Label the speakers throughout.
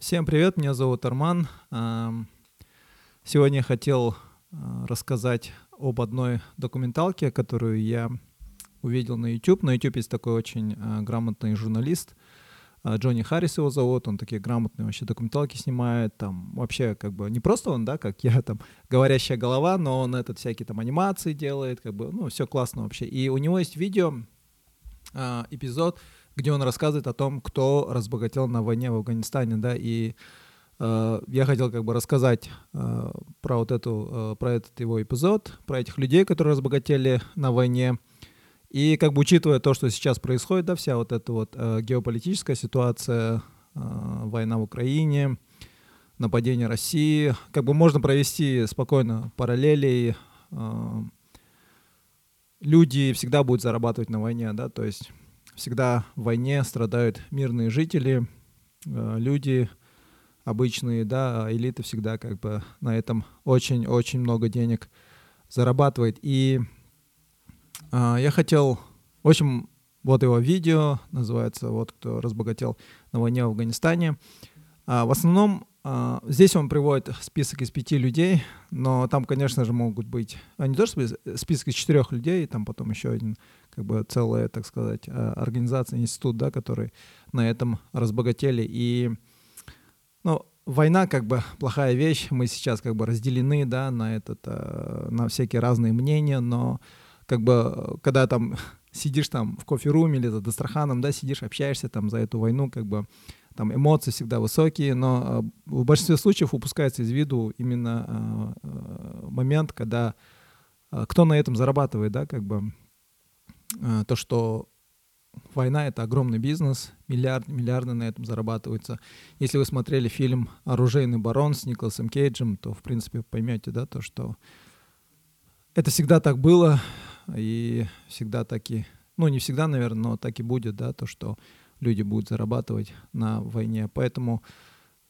Speaker 1: Всем привет, меня зовут Арман. Ам, Сегодня я хотел а, рассказать об одной документалке, которую я увидел на YouTube. На YouTube есть такой очень а, грамотный журналист, а, Джонни Харрис его зовут, он такие грамотные вообще документалки снимает, там вообще как бы не просто он, да, как я там говорящая голова, но он этот всякие там анимации делает, как бы, ну, все классно вообще. И у него есть видео, эпизод, где он рассказывает о том, кто разбогател на войне в Афганистане, да, и э, я хотел как бы рассказать э, про вот эту, э, про этот его эпизод, про этих людей, которые разбогатели на войне, и как бы учитывая то, что сейчас происходит, да, вся вот эта вот э, геополитическая ситуация, э, война в Украине, нападение России, как бы можно провести спокойно параллели. Э, люди всегда будут зарабатывать на войне, да, то есть всегда в войне страдают мирные жители, э, люди обычные, да, а элита всегда как бы на этом очень-очень много денег зарабатывает. И а, я хотел, в общем, вот его видео, называется «Вот кто разбогател на войне в Афганистане». А, в основном а, здесь он приводит список из пяти людей, но там, конечно же, могут быть, а не то что список из четырех людей, там потом еще один, как бы целая, так сказать, а, организация, институт, да, который на этом разбогатели. И, ну, война как бы плохая вещь, мы сейчас как бы разделены, да, на этот, а, на всякие разные мнения, но как бы, когда там сидишь там в кофе-руме или за Дастраханом, да, сидишь, общаешься там за эту войну, как бы, там эмоции всегда высокие, но а, в большинстве случаев упускается из виду именно момент, когда кто на этом зарабатывает, да, как бы то, что война — это огромный бизнес, миллиард, миллиарды на этом зарабатываются. Если вы смотрели фильм «Оружейный барон» с Николасом Кейджем, то, в принципе, поймете, да, то, что это всегда так было, и всегда так и, ну, не всегда, наверное, но так и будет, да, то, что люди будут зарабатывать на войне. Поэтому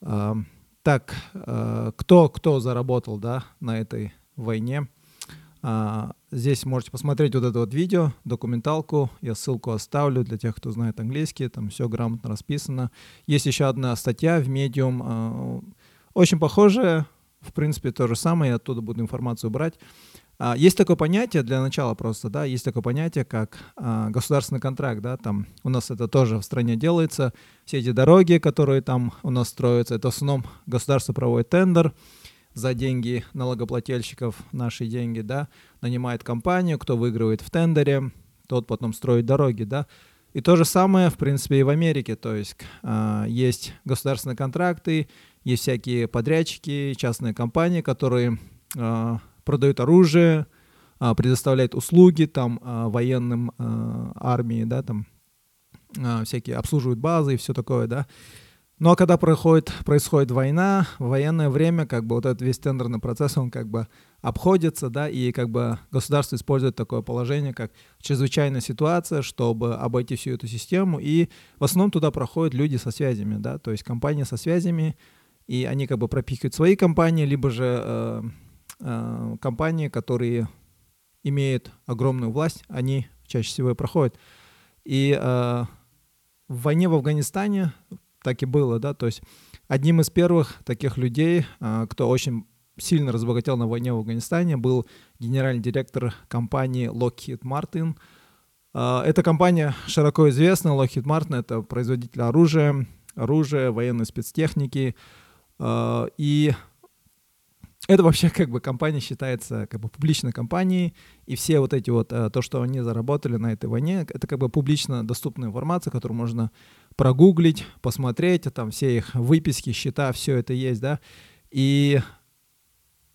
Speaker 1: э, так, э, кто, кто заработал да, на этой войне, э, здесь можете посмотреть вот это вот видео, документалку, я ссылку оставлю для тех, кто знает английский, там все грамотно расписано. Есть еще одна статья в Medium, э, очень похожая, в принципе, то же самое, я оттуда буду информацию брать. А, есть такое понятие для начала просто, да, есть такое понятие, как а, государственный контракт, да, там у нас это тоже в стране делается. Все эти дороги, которые там у нас строятся, это в основном государство проводит тендер за деньги налогоплательщиков, наши деньги, да, нанимает компанию, кто выигрывает в тендере, тот потом строит дороги, да. И то же самое, в принципе, и в Америке, то есть а, есть государственные контракты, есть всякие подрядчики, частные компании, которые а, продают оружие, а, предоставляет услуги там а, военным а, армии, да, там всякие обслуживают базы и все такое, да. Но ну, а когда происходит, происходит война, в военное время, как бы вот этот весь тендерный процесс, он как бы обходится, да, и как бы государство использует такое положение, как чрезвычайная ситуация, чтобы обойти всю эту систему, и в основном туда проходят люди со связями, да, то есть компании со связями, и они как бы пропихивают свои компании, либо же э, э, компании, которые имеют огромную власть, они чаще всего и проходят. И э, в войне в Афганистане так и было, да, то есть одним из первых таких людей, э, кто очень сильно разбогател на войне в Афганистане, был генеральный директор компании Lockheed Martin. Э, эта компания широко известна, Lockheed Martin — это производитель оружия, оружия, военной спецтехники, э, и это вообще как бы компания считается как бы публичной компанией, и все вот эти вот, э, то, что они заработали на этой войне, это как бы публично доступная информация, которую можно прогуглить, посмотреть, там все их выписки, счета, все это есть, да, и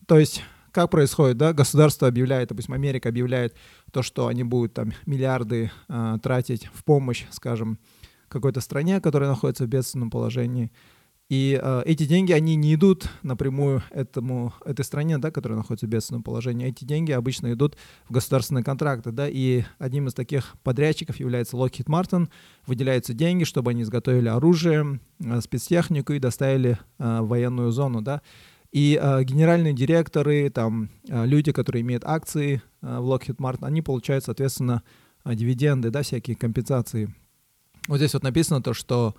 Speaker 1: то есть как происходит, да, государство объявляет, допустим, Америка объявляет то, что они будут там миллиарды э, тратить в помощь, скажем, какой-то стране, которая находится в бедственном положении, и э, эти деньги, они не идут напрямую этому, этой стране, да, которая находится в бедственном положении. Эти деньги обычно идут в государственные контракты, да, и одним из таких подрядчиков является Lockheed Martin. Выделяются деньги, чтобы они изготовили оружие, э, спецтехнику и доставили э, в военную зону, да. И э, генеральные директоры, там, э, люди, которые имеют акции э, в Lockheed Martin, они получают, соответственно, э, дивиденды, да, всякие компенсации. Вот здесь вот написано то, что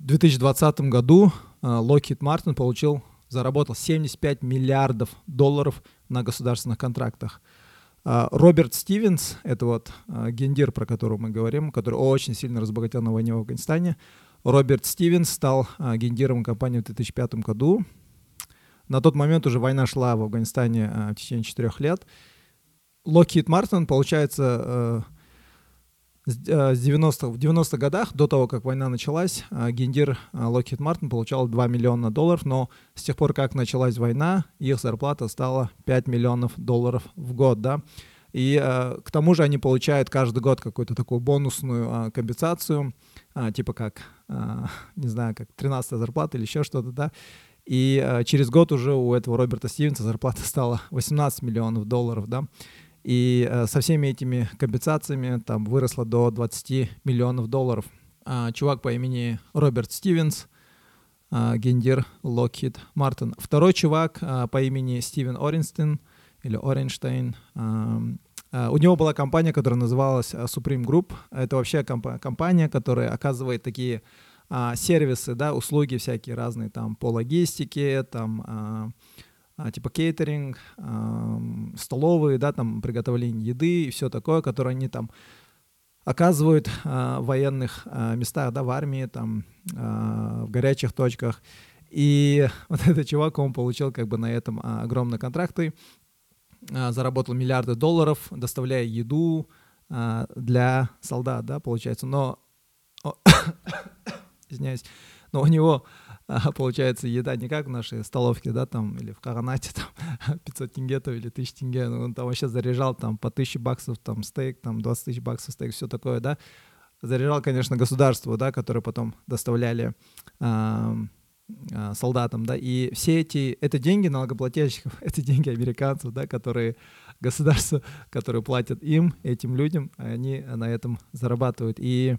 Speaker 1: в 2020 году Lockheed Martin получил, заработал 75 миллиардов долларов на государственных контрактах. Роберт Стивенс, это вот гендир, про которого мы говорим, который очень сильно разбогател на войне в Афганистане, Роберт Стивенс стал гендиром компании в 2005 году. На тот момент уже война шла в Афганистане в течение четырех лет. Lockheed Martin, получается, с 90 в 90-х годах, до того, как война началась, гендир Lockheed Martin получал 2 миллиона долларов, но с тех пор, как началась война, их зарплата стала 5 миллионов долларов в год, да. И э, к тому же они получают каждый год какую-то такую бонусную э, компенсацию, э, типа как, э, не знаю, как 13 зарплата или еще что-то, да. И э, через год уже у этого Роберта Стивенса зарплата стала 18 миллионов долларов, да. И э, со всеми этими компенсациями там выросло до 20 миллионов долларов. А, чувак по имени Роберт Стивенс, а, гендир Lockheed Martin. Второй чувак а, по имени Стивен Оренстин или Оренштейн. А, у него была компания, которая называлась Supreme Group. Это вообще комп- компания, которая оказывает такие сервисы, да, услуги всякие разные там по логистике, там... типа кейтеринг, столовые, да, там приготовление еды и все такое, которое они там оказывают а, в военных а, местах, да, в армии, там, в горячих точках. И вот этот чувак, он получил как бы на этом огромные контракты, заработал миллиарды долларов, доставляя еду для солдат, да, получается. Но, извиняюсь, но у него а, получается, еда не как в нашей столовке, да, там, или в Каранате, там, 500 тенге там, или 1000 тенге, ну, он там вообще заряжал там по 1000 баксов там стейк, там 20 тысяч баксов стейк, все такое, да, заряжал, конечно, государство, да, которое потом доставляли а, а, солдатам, да, и все эти, это деньги налогоплательщиков, это деньги американцев, да, которые государство, которые платят им, этим людям, они на этом зарабатывают, и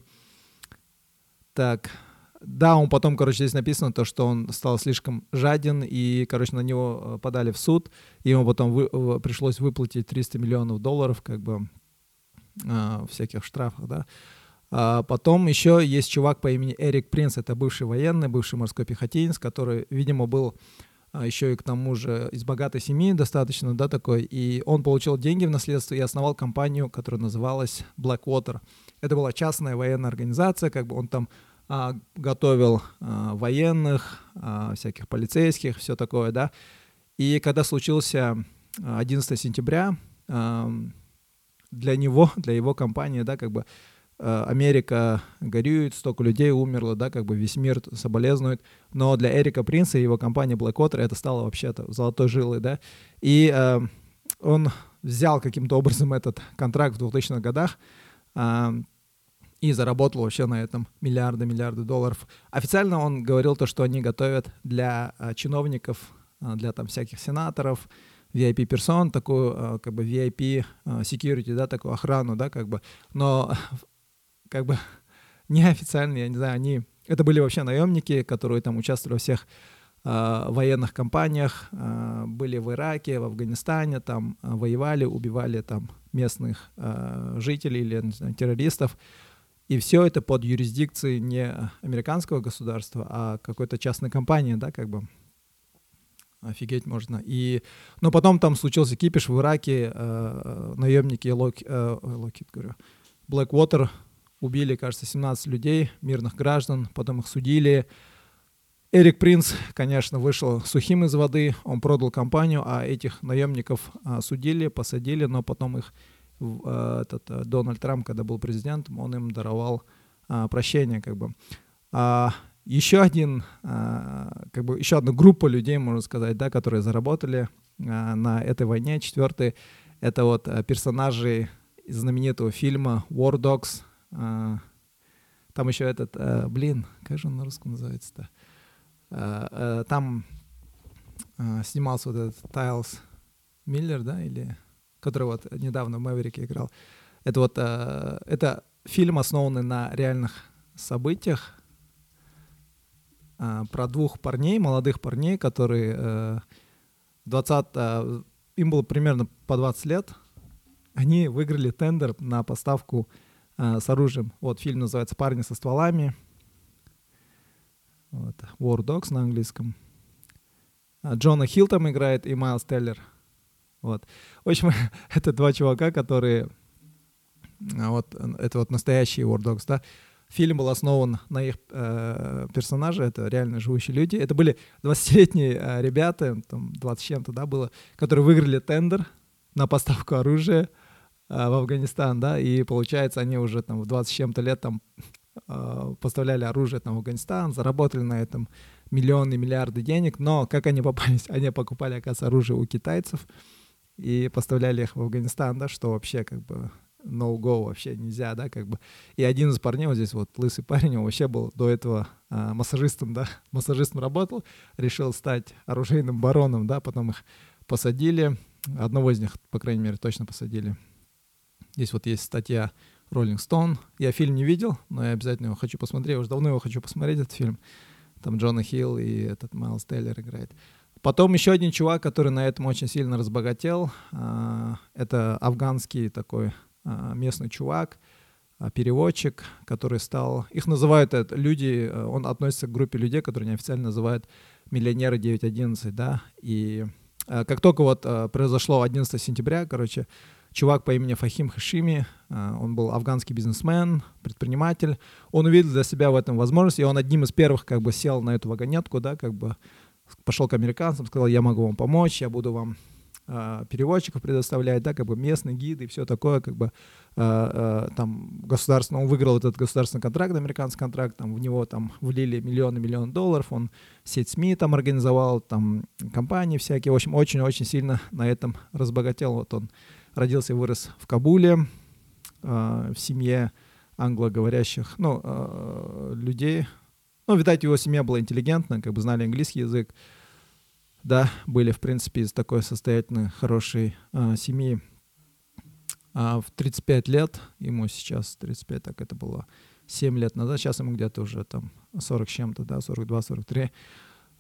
Speaker 1: так, да, он потом, короче, здесь написано то, что он стал слишком жаден, и, короче, на него э, подали в суд, и ему потом вы, пришлось выплатить 300 миллионов долларов, как бы, э, всяких штрафах, да. А потом еще есть чувак по имени Эрик Принц, это бывший военный, бывший морской пехотинец, который, видимо, был а, еще и к тому же из богатой семьи достаточно, да, такой, и он получил деньги в наследство и основал компанию, которая называлась Blackwater. Это была частная военная организация, как бы он там а, готовил а, военных, а, всяких полицейских, все такое, да. И когда случился 11 сентября, для него, для его компании, да, как бы Америка горюет, столько людей умерло, да, как бы весь мир соболезнует, но для Эрика Принца и его компании Blackwater это стало вообще-то золотой жилой, да, и э, он взял каким-то образом этот контракт в 2000-х годах, э, и заработал вообще на этом миллиарды, миллиарды долларов. Официально он говорил то, что они готовят для а, чиновников, а, для там всяких сенаторов, VIP-персон, такую а, как бы VIP security, да, такую охрану, да, как бы, но как бы неофициально, я не знаю, они, это были вообще наемники, которые там участвовали во всех э, военных кампаниях, э, были в Ираке, в Афганистане, там воевали, убивали там местных э, жителей или знаю, террористов, и все это под юрисдикцией не американского государства, а какой-то частной компании, да, как бы. Офигеть можно. И, но потом там случился кипиш в Ираке, э, наемники Лок, э, Локит, говорю, Blackwater убили, кажется, 17 людей, мирных граждан, потом их судили. Эрик Принц, конечно, вышел сухим из воды, он продал компанию, а этих наемников а, судили, посадили, но потом их этот э, Дональд Трамп, когда был президентом, он им даровал а, прощение, как бы. А, еще один, а, как бы, еще одна группа людей, можно сказать, да, которые заработали а, на этой войне. Четвертый — это вот персонажи из знаменитого фильма War Dogs. А, там еще этот, а, блин, как же он на русском называется-то? А, а, там а, снимался вот этот Тайлс Миллер, да, или который вот недавно в Мэверике играл. Это вот э, это фильм, основанный на реальных событиях э, про двух парней, молодых парней, которые э, 20, э, им было примерно по 20 лет. Они выиграли тендер на поставку э, с оружием. Вот фильм называется «Парни со стволами». Вот. War Dogs на английском. Джона Хилл там играет и Майлз Теллер. Вот. В общем, это два чувака, которые... А, вот, это вот настоящие War Dogs, да. Фильм был основан на их э, персонаже, это реально живущие люди. Это были 20-летние э, ребята, там 20 чем-то, да, было, которые выиграли тендер на поставку оружия э, в Афганистан, да, и получается, они уже там в 20 с чем-то лет там э, поставляли оружие там в Афганистан, заработали на этом миллионы, миллиарды денег, но как они попались? Они покупали, оказывается, оружие у китайцев и поставляли их в Афганистан, да, что вообще как бы no-go вообще нельзя, да, как бы. И один из парней, вот здесь вот лысый парень, он вообще был до этого а, массажистом, да, массажистом работал, решил стать оружейным бароном, да, потом их посадили, одного из них, по крайней мере, точно посадили. Здесь вот есть статья Rolling Stone. Я фильм не видел, но я обязательно его хочу посмотреть. Я уже давно его хочу посмотреть, этот фильм. Там Джона Хилл и этот Майлз Тейлор играет. Потом еще один чувак, который на этом очень сильно разбогател. А, это афганский такой а, местный чувак, а, переводчик, который стал... Их называют это, люди, он относится к группе людей, которые неофициально называют миллионеры 911, да, и как только вот произошло 11 сентября, короче, чувак по имени Фахим Хашими, он был афганский бизнесмен, предприниматель, он увидел для себя в этом возможность, и он одним из первых как бы сел на эту вагонетку, да, как бы пошел к американцам, сказал, я могу вам помочь, я буду вам э, переводчиков предоставлять, да, как бы местные гиды и все такое, как бы э, э, там государство, он выиграл этот государственный контракт, американский контракт, там в него там влили миллионы, миллионы долларов, он сеть СМИ там организовал, там компании всякие, в общем, очень-очень сильно на этом разбогател. Вот он родился и вырос в Кабуле, э, в семье англоговорящих, ну, э, людей, ну, видать, его семья была интеллигентна, как бы знали английский язык. Да, были, в принципе, из такой состоятельной, хорошей а, семьи. А в 35 лет, ему сейчас 35, так это было 7 лет назад, сейчас ему где-то уже там 40 с чем-то, да, 42-43.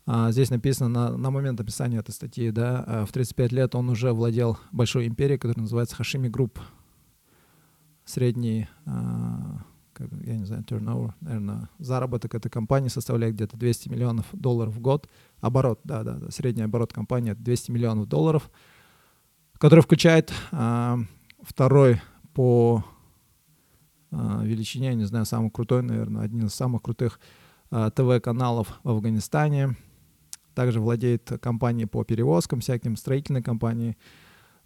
Speaker 1: А, здесь написано на, на момент описания этой статьи, да, а в 35 лет он уже владел большой империей, которая называется Хашими Групп. Средний а, я не знаю, turnover, наверное, заработок этой компании составляет где-то 200 миллионов долларов в год. Оборот, да, да, да средний оборот компании 200 миллионов долларов, который включает а, второй по а, величине, я не знаю, самый крутой, наверное, один из самых крутых а, ТВ-каналов в Афганистане. Также владеет компанией по перевозкам, всяким строительной компанией.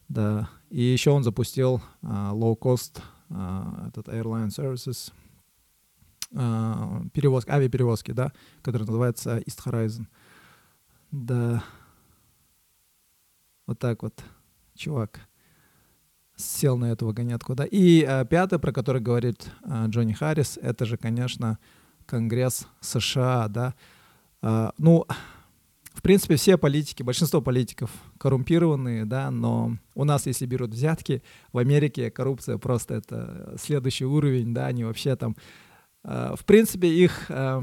Speaker 1: Да. И еще он запустил а, low-cost а, этот Airline Services, а, перевозки, авиаперевозки, да, который называется East Horizon. Да, вот так вот, чувак сел на эту вагонетку, да. И а, пятое, про которое говорит а, Джонни Харрис, это же, конечно, Конгресс США, да. А, ну, в принципе, все политики, большинство политиков коррумпированные, да, но у нас, если берут взятки, в Америке коррупция просто это следующий уровень, да, они вообще там, э, в принципе, их, э,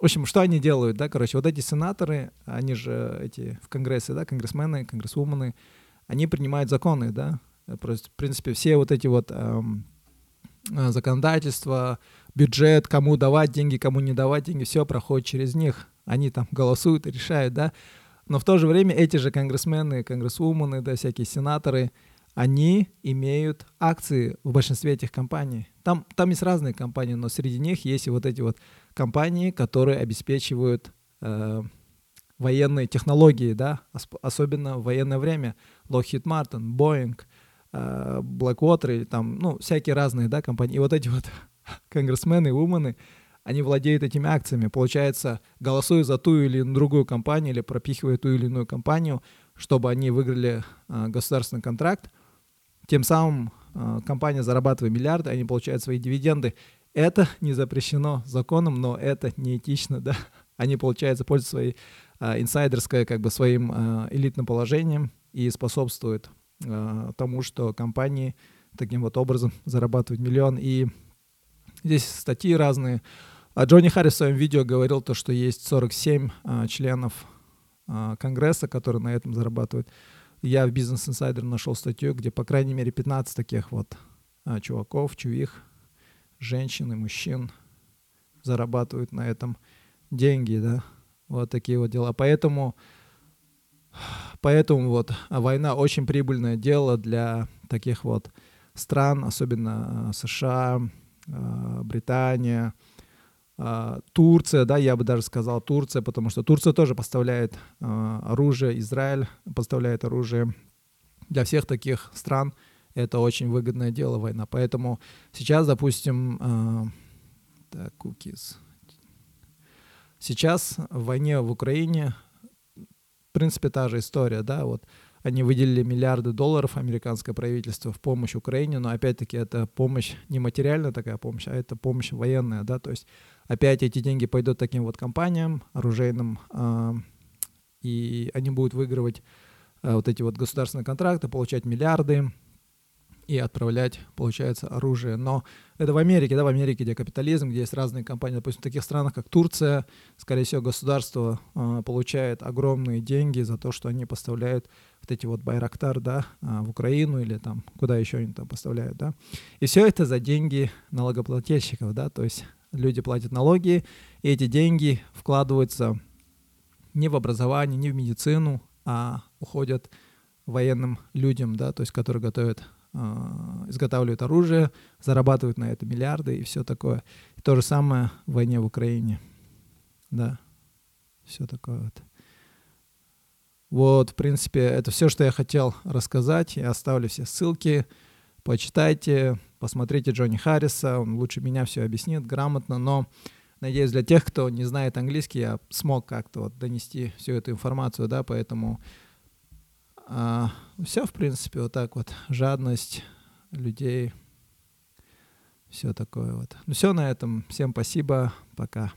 Speaker 1: в общем, что они делают, да, короче, вот эти сенаторы, они же эти в Конгрессе, да, конгрессмены, конгрессвумены, они принимают законы, да, просто, в принципе, все вот эти вот эм, э, законодательства, бюджет, кому давать деньги, кому не давать деньги, все проходит через них, они там голосуют решают, да, но в то же время эти же конгрессмены, конгрессвумены, да, всякие сенаторы, они имеют акции в большинстве этих компаний. Там, там есть разные компании, но среди них есть и вот эти вот компании, которые обеспечивают э, военные технологии, да, особенно в военное время. Lockheed Martin, Boeing, э, Blackwater, или там, ну, всякие разные, да, компании. И вот эти вот конгрессмены, умены, они владеют этими акциями. Получается, голосуя за ту или другую компанию или пропихивая ту или иную компанию, чтобы они выиграли э, государственный контракт, тем самым э, компания зарабатывает миллиарды, они получают свои дивиденды. Это не запрещено законом, но это неэтично, да. Они, получается, пользуются своей э, инсайдерской, как бы своим э, элитным положением и способствуют э, тому, что компании таким вот образом зарабатывают миллион. И здесь статьи разные. А Джонни Харрис в своем видео говорил то, что есть 47 а, членов а, Конгресса, которые на этом зарабатывают. Я в Business Insider нашел статью, где по крайней мере 15 таких вот а, чуваков, чувих, женщин и мужчин зарабатывают на этом деньги, да, вот такие вот дела. Поэтому, поэтому вот война очень прибыльное дело для таких вот стран, особенно США, Британия, Турция, да, я бы даже сказал Турция, потому что Турция тоже поставляет оружие, Израиль поставляет оружие. Для всех таких стран это очень выгодное дело война. Поэтому сейчас, допустим, так, cookies. Сейчас в войне в Украине, в принципе, та же история, да, вот они выделили миллиарды долларов, американское правительство, в помощь Украине, но опять-таки это помощь не материальная такая помощь, а это помощь военная, да, то есть опять эти деньги пойдут таким вот компаниям оружейным, э, и они будут выигрывать э, вот эти вот государственные контракты, получать миллиарды, и отправлять, получается, оружие. Но это в Америке, да, в Америке, где капитализм, где есть разные компании. Допустим, в таких странах, как Турция, скорее всего, государство э, получает огромные деньги за то, что они поставляют вот эти вот Байрактар, да, э, в Украину или там, куда еще они там поставляют, да. И все это за деньги налогоплательщиков, да, то есть люди платят налоги, и эти деньги вкладываются не в образование, не в медицину, а уходят военным людям, да, то есть которые готовят а, изготавливают оружие, зарабатывают на это миллиарды и все такое. И то же самое в войне в Украине. Да, все такое вот. Вот, в принципе, это все, что я хотел рассказать. Я оставлю все ссылки. Почитайте, посмотрите Джонни Харриса. Он лучше меня все объяснит грамотно. Но, надеюсь, для тех, кто не знает английский, я смог как-то вот донести всю эту информацию, да, поэтому а, все, в принципе, вот так вот. Жадность людей. Все такое вот. Ну все на этом. Всем спасибо. Пока.